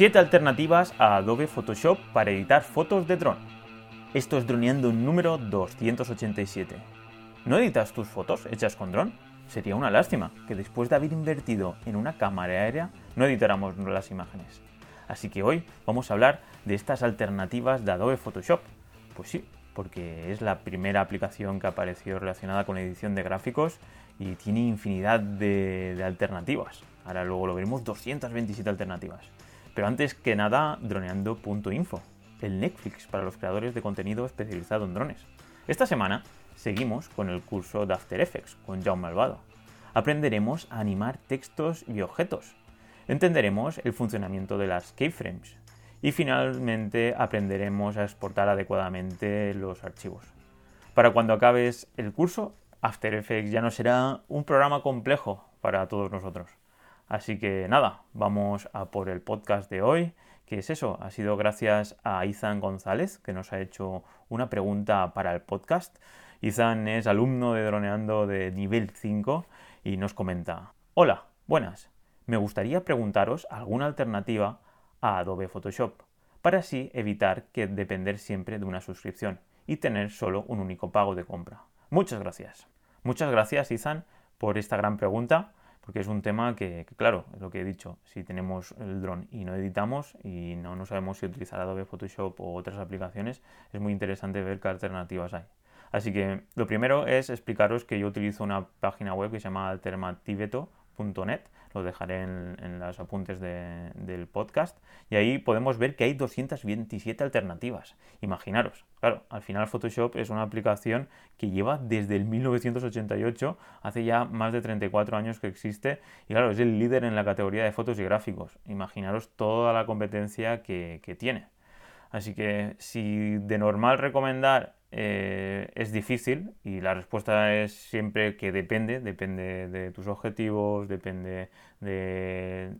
7 alternativas a Adobe Photoshop para editar fotos de dron. Esto es Droneando número 287. ¿No editas tus fotos hechas con dron? Sería una lástima que después de haber invertido en una cámara aérea no editáramos las imágenes. Así que hoy vamos a hablar de estas alternativas de Adobe Photoshop. Pues sí, porque es la primera aplicación que apareció relacionada con edición de gráficos y tiene infinidad de, de alternativas. Ahora luego lo veremos, 227 alternativas. Pero antes que nada, droneando.info, el Netflix para los creadores de contenido especializado en drones. Esta semana seguimos con el curso de After Effects con Jaume Malvado. Aprenderemos a animar textos y objetos. Entenderemos el funcionamiento de las keyframes. Y finalmente aprenderemos a exportar adecuadamente los archivos. Para cuando acabes el curso, After Effects ya no será un programa complejo para todos nosotros. Así que nada, vamos a por el podcast de hoy. ¿Qué es eso? Ha sido gracias a Izan González, que nos ha hecho una pregunta para el podcast. Izan es alumno de Droneando de nivel 5 y nos comenta, hola, buenas, me gustaría preguntaros alguna alternativa a Adobe Photoshop, para así evitar que depender siempre de una suscripción y tener solo un único pago de compra. Muchas gracias. Muchas gracias, Izan, por esta gran pregunta porque es un tema que, claro, lo que he dicho, si tenemos el dron y no editamos y no, no sabemos si utilizar Adobe Photoshop o otras aplicaciones, es muy interesante ver qué alternativas hay. Así que lo primero es explicaros que yo utilizo una página web que se llama alternativeto.net lo dejaré en, los apuntes del podcast, y ahí podemos ver que hay 227 alternativas. Imaginaros, claro, al final Photoshop es una aplicación que lleva desde el 1988, hace ya más de 34 años que existe, y claro, es el líder en la categoría de fotos y gráficos. Imaginaros toda la competencia que tiene. Así que si de normal recomendar eh, es difícil y la respuesta es siempre que depende, depende de tus objetivos, depende de,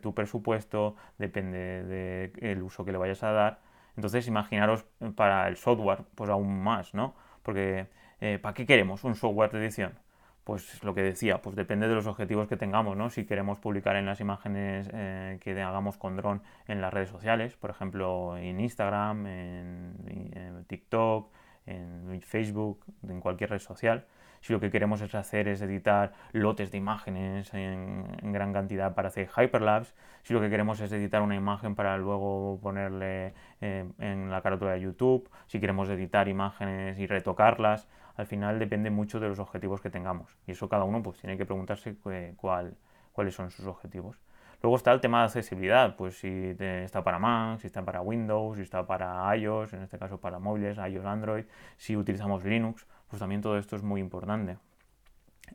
tu presupuesto, depende del uso que le vayas a dar. Entonces imaginaros para el software, pues aún más, ¿no? Porque eh, ¿para qué queremos un software de edición? Pues lo que decía, pues depende de los objetivos que tengamos, ¿no? Si queremos publicar en las imágenes eh, que hagamos con dron en las redes sociales, por ejemplo en Instagram, en TikTok, en Facebook, en cualquier red social. Si lo que queremos es hacer es editar lotes de imágenes en, gran cantidad para hacer hyperlapse, si lo que queremos es editar una imagen para luego ponerle eh, en la carátula de YouTube, si queremos editar imágenes y retocarlas, al final depende mucho de los objetivos que tengamos. Y eso cada uno pues tiene que preguntarse cuál, cuáles son sus objetivos. Luego está el tema de accesibilidad, pues si está para Mac, si está para Windows, si está para iOS, en este caso para móviles, iOS, Android, si utilizamos Linux, pues también todo esto es muy importante.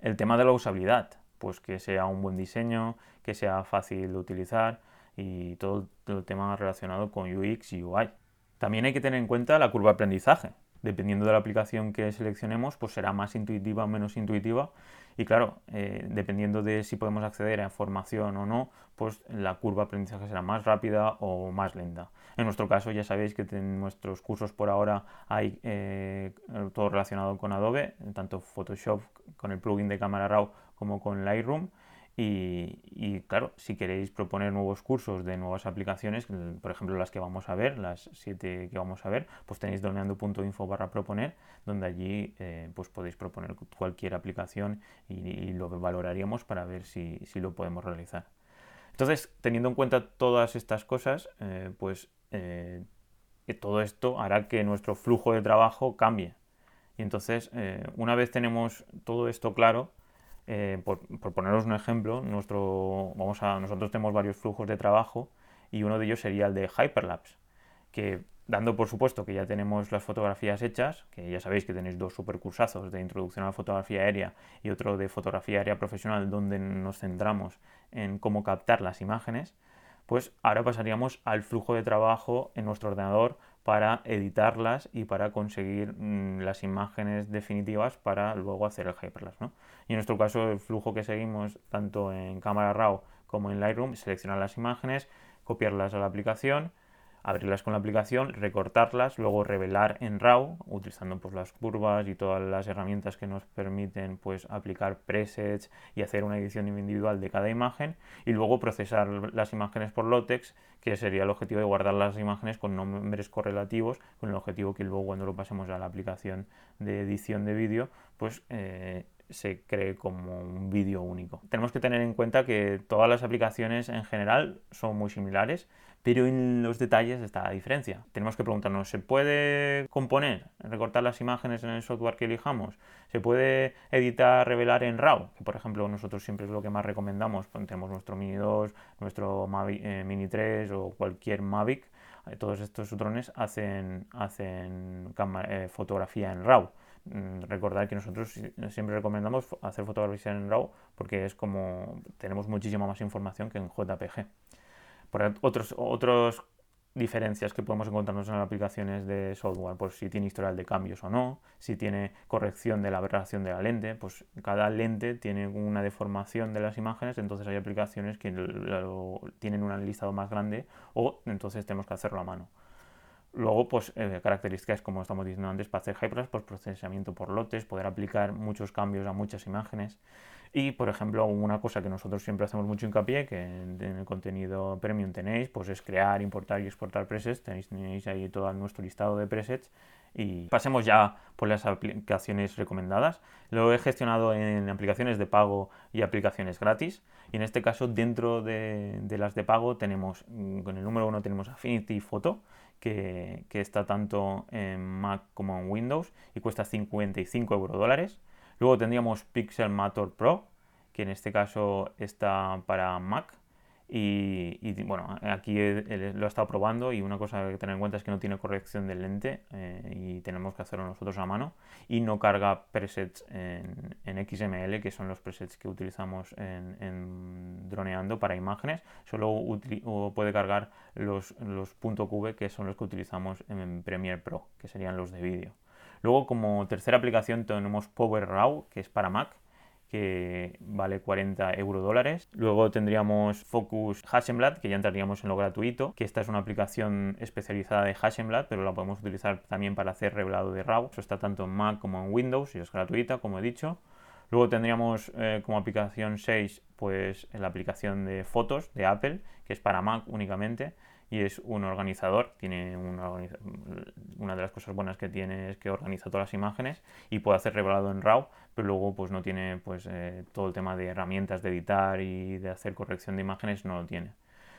El tema de la usabilidad, pues que sea un buen diseño, que sea fácil de utilizar y todo el tema relacionado con UX y UI. También hay que tener en cuenta la curva de aprendizaje dependiendo de la aplicación que seleccionemos, pues será más intuitiva o menos intuitiva. Y claro, eh, dependiendo de si podemos acceder a información o no, pues la curva de aprendizaje será más rápida o más lenta. En nuestro caso, ya sabéis que en nuestros cursos por ahora hay eh, todo relacionado con Adobe, tanto Photoshop con el plugin de Camera Raw como con Lightroom. Y, claro, si queréis proponer nuevos cursos de nuevas aplicaciones, por ejemplo las que vamos a ver, las siete que vamos a ver, pues tenéis doneando.info barra proponer, donde allí eh, pues podéis proponer cualquier aplicación y, lo valoraríamos para ver si, lo podemos realizar. Entonces, teniendo en cuenta todas estas cosas, eh, pues eh, todo esto hará que nuestro flujo de trabajo cambie. Y entonces, una vez tenemos todo esto claro, eh, por, poneros un ejemplo, nuestro, vamos a, nosotros tenemos varios flujos de trabajo y uno de ellos sería el de Hyperlapse, que dando por supuesto que ya tenemos las fotografías hechas, que ya sabéis que tenéis dos supercursazos de introducción a la fotografía aérea y otro de fotografía aérea profesional donde nos centramos en cómo captar las imágenes, pues ahora pasaríamos al flujo de trabajo en nuestro ordenador para editarlas y para conseguir mm, las imágenes definitivas para luego hacer el hyperlapse. ¿no? Y en nuestro caso el flujo que seguimos tanto en cámara RAW como en Lightroom, seleccionar las imágenes, copiarlas a la aplicación, abrirlas con la aplicación, recortarlas, luego revelar en RAW, utilizando pues, las curvas y todas las herramientas que nos permiten pues, aplicar presets y hacer una edición individual de cada imagen, y luego procesar las imágenes por LOTEX, que sería el objetivo de guardar las imágenes con nombres correlativos, con el objetivo que luego cuando lo pasemos a la aplicación de edición de vídeo, pues eh, se cree como un vídeo único. Tenemos que tener en cuenta que todas las aplicaciones en general son muy similares, pero en los detalles está la diferencia. Tenemos que preguntarnos, ¿se puede componer, recortar las imágenes en el software que elijamos? ¿Se puede editar, revelar en RAW? Que por ejemplo nosotros siempre es lo que más recomendamos. Tenemos nuestro Mini 2, nuestro eh, Mini 3 o cualquier Mavic. Eh, todos estos drones hacen, hacen eh, fotografía en RAW. Mm, recordar que nosotros siempre recomendamos hacer fotografía en RAW porque es como tenemos muchísima más información que en JPG. Por otros, otros diferencias que podemos encontrarnos en las aplicaciones de software, pues si tiene historial de cambios o no, si tiene corrección de la aberración de la lente, pues cada lente tiene una deformación de las imágenes, entonces hay aplicaciones que tienen un listado más grande o entonces tenemos que hacerlo a mano. Luego, pues eh, características como estamos diciendo antes para hacer hyperlapse, pues procesamiento por lotes, poder aplicar muchos cambios a muchas imágenes. Y, por ejemplo, una cosa que nosotros siempre hacemos mucho hincapié, que en, el contenido premium tenéis, pues es crear, importar y exportar presets. Tenéis, tenéis ahí todo nuestro listado de presets. Y pasemos ya por las aplicaciones recomendadas. Lo he gestionado en aplicaciones de pago y aplicaciones gratis. Y en este caso, dentro de, de las de pago, tenemos, con el número uno tenemos Affinity Photo, que, está tanto en Mac como en Windows y cuesta 55 euros dólares. Luego tendríamos Pixel Mator Pro, que en este caso está para Mac y, bueno, aquí lo he estado probando y una cosa que tener en cuenta es que no tiene corrección de lente eh, y tenemos que hacerlo nosotros a mano y no carga presets en, XML, que son los presets que utilizamos en, droneando para imágenes. Solo puede cargar los, los .qv, que son los que utilizamos en Premiere Pro, que serían los de vídeo. Luego, como tercera aplicación, tenemos Power Raw, que es para Mac que vale 40 euro dólares. Luego tendríamos Focus Hasselblad, que ya entraríamos en lo gratuito, que esta es una aplicación especializada de Hasselblad, pero la podemos utilizar también para hacer revelado de RAW. Eso está tanto en Mac como en Windows y es gratuita, como he dicho. Luego tendríamos eh, como aplicación 6 pues la aplicación de fotos de Apple, que es para Mac únicamente y es un organizador. Tiene una, una, de las cosas buenas que tiene es que organiza todas las imágenes y puede hacer revelado en RAW, pero luego pues no tiene pues eh, todo el tema de herramientas de editar y de hacer corrección de imágenes, no lo tiene.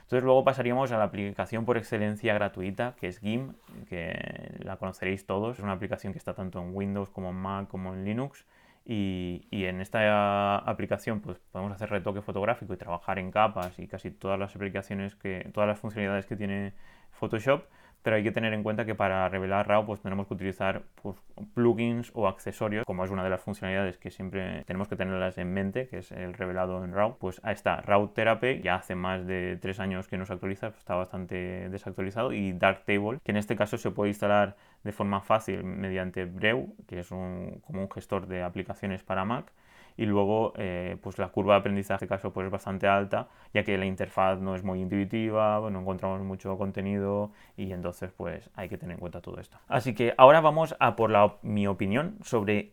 Entonces luego pasaríamos a la aplicación por excelencia gratuita, que es GIMP, que la conoceréis todos. Es una aplicación que está tanto en Windows como en Mac como en Linux y, en esta aplicación pues, podemos hacer retoque fotográfico y trabajar en capas y casi todas las aplicaciones que, todas las funcionalidades que tiene Photoshop pero hay que tener en cuenta que para revelar RAW pues tenemos que utilizar pues, plugins o accesorios, como es una de las funcionalidades que siempre tenemos que tenerlas en mente, que es el revelado en RAW. Pues ahí está, RAW Therapy, ya hace más de tres años que no se actualiza, pues, está bastante desactualizado, y Darktable, que en este caso se puede instalar de forma fácil mediante Breu, que es un, como un gestor de aplicaciones para Mac, y luego eh, pues la curva de aprendizaje en este caso pues es bastante alta ya que la interfaz no es muy intuitiva no encontramos mucho contenido y entonces pues hay que tener en cuenta todo esto. Así que ahora vamos a por la, mi opinión sobre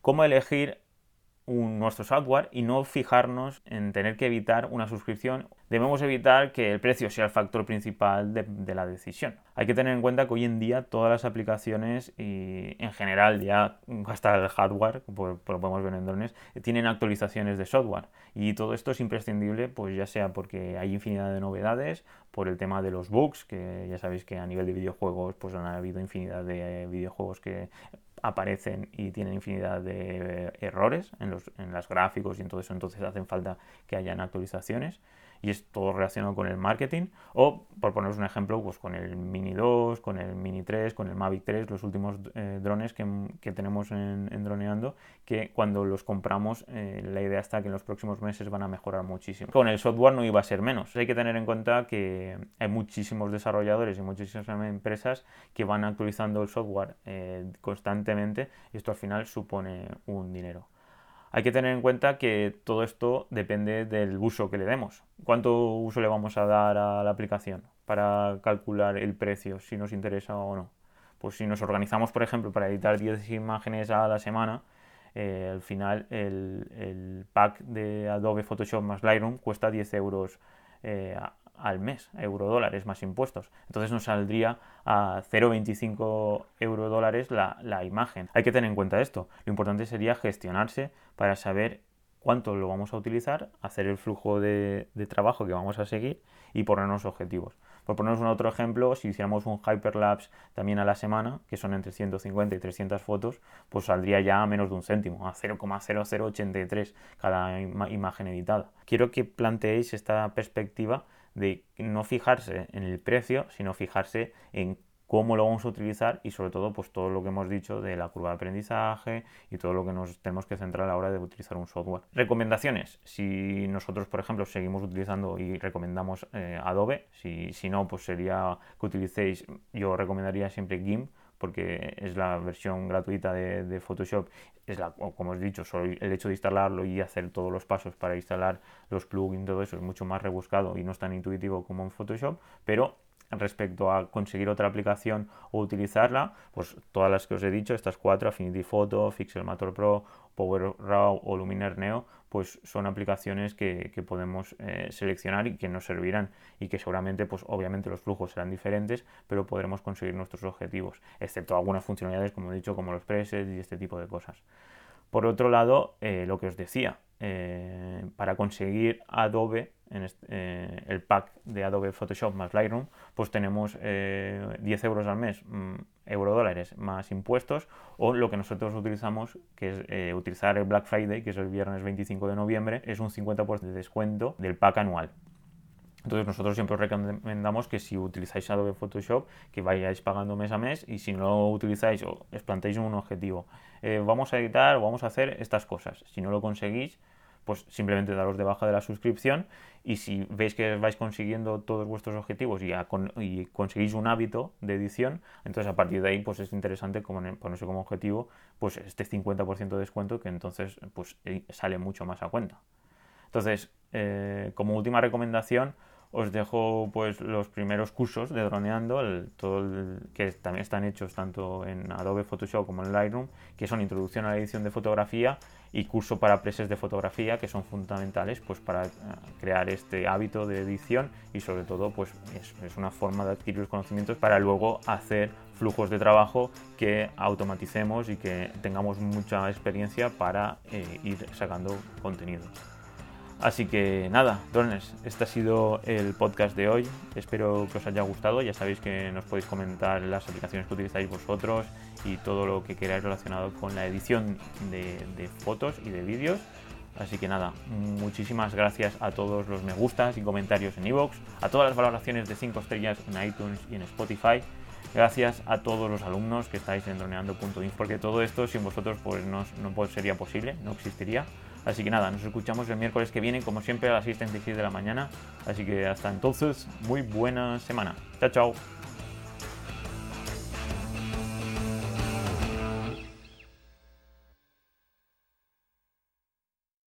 cómo elegir un, nuestro software y no fijarnos en tener que evitar una suscripción. Debemos evitar que el precio sea el factor principal de, la decisión. Hay que tener en cuenta que hoy en día todas las aplicaciones y en general ya hasta el hardware, lo podemos ver en drones, tienen actualizaciones de software y todo esto es imprescindible pues ya sea porque hay infinidad de novedades, por el tema de los bugs, que ya sabéis que a nivel de videojuegos pues han habido infinidad de videojuegos que aparecen y tienen infinidad de errores en, los, en las gráficos y en todo eso, entonces hacen falta que hayan actualizaciones y es todo relacionado con el marketing. O, por poneros un ejemplo, pues con el Mini 2, con el Mini 3, con el Mavic 3, los últimos eh, drones que, que, tenemos en, Droneando, que cuando los compramos, eh, la idea está que en los próximos meses van a mejorar muchísimo. Con el software no iba a ser menos. Hay que tener en cuenta que hay muchísimos desarrolladores y muchísimas empresas que van actualizando el software eh, constantemente y esto al final supone un dinero. Hay que tener en cuenta que todo esto depende del uso que le demos. ¿Cuánto uso le vamos a dar a la aplicación para calcular el precio, si nos interesa o no? Pues si nos organizamos, por ejemplo, para editar 10 imágenes a la semana, eh, al final el, pack de Adobe Photoshop más Lightroom cuesta 10 euros eh, al mes, euro dólares más impuestos. Entonces nos saldría a 0,25 euro dólares la, la imagen. Hay que tener en cuenta esto. Lo importante sería gestionarse para saber cuánto lo vamos a utilizar, hacer el flujo de, trabajo que vamos a seguir y ponernos objetivos. Por ponernos un otro ejemplo, si hiciéramos un hyperlapse también a la semana, que son entre 150 y 300 fotos, pues saldría ya a menos de un céntimo, a 0,0083 cada imagen editada. Quiero que planteéis esta perspectiva de no fijarse en el precio, sino fijarse en cómo lo vamos a utilizar y sobre todo pues todo lo que hemos dicho de la curva de aprendizaje y todo lo que nos tenemos que centrar a la hora de utilizar un software. Recomendaciones, si nosotros por ejemplo seguimos utilizando y recomendamos eh, Adobe, si, si no pues sería que utilicéis, yo recomendaría siempre GIMP porque es la versión gratuita de, Photoshop, es la, como os he dicho, el hecho de instalarlo y hacer todos los pasos para instalar los plugins, todo eso es mucho más rebuscado y no es tan intuitivo como en Photoshop, pero respecto a conseguir otra aplicación o utilizarla, pues todas las que os he dicho, estas cuatro, Affinity Photo, Pixelmator Pro, Power Raw o Luminar Neo, pues son aplicaciones que, podemos eh, seleccionar y que nos servirán y que seguramente, pues obviamente los flujos serán diferentes, pero podremos conseguir nuestros objetivos, excepto algunas funcionalidades, como he dicho, como los presets y este tipo de cosas. Por otro lado, eh, lo que os decía, eh, para conseguir Adobe, el pack de Adobe Photoshop más Lightroom, pues tenemos 10 euros al mes, mm, euro dólares más impuestos, o lo que nosotros utilizamos, que es utilizar el Black Friday, que es el viernes 25 de noviembre, es un 50% de descuento del pack anual. Entonces nosotros siempre os recomendamos que si utilizáis Adobe Photoshop, que vayáis pagando mes a mes y si no lo utilizáis o os planteáis un objetivo, eh, vamos a editar o vamos a hacer estas cosas. Si no lo conseguís, pues simplemente daros de baja de la suscripción y si veis que vais consiguiendo todos vuestros objetivos y, y conseguís un hábito de edición, entonces a partir de ahí pues es interesante ponerse como objetivo pues este 50% de descuento que entonces pues eh, sale mucho más a cuenta. Entonces, eh, como última recomendación, os dejo pues los primeros cursos de droneando, todo que también están hechos tanto en Adobe Photoshop como en Lightroom, que son introducción a la edición de fotografía y curso para presets de fotografía, que son fundamentales pues para eh, crear este hábito de edición y sobre todo pues es, una forma de adquirir los conocimientos para luego hacer flujos de trabajo que automaticemos y que tengamos mucha experiencia para eh, ir sacando contenido. Así que nada, drones, este ha sido el podcast de hoy. Espero que os haya gustado. Ya sabéis que nos podéis comentar las aplicaciones que utilizáis vosotros y todo lo que queráis relacionado con la edición de, fotos y de vídeos. Así que nada, muchísimas gracias a todos los me gustas y comentarios en iVoox, a todas las valoraciones de 5 estrellas en iTunes y en Spotify. Gracias a todos los alumnos que estáis en droneando.info, porque todo esto sin vosotros pues no, no sería posible, no existiría. Así que nada, nos escuchamos el miércoles que viene, como siempre, a las 6.36 de la mañana. Así que hasta entonces, muy buena semana. Chao, chao.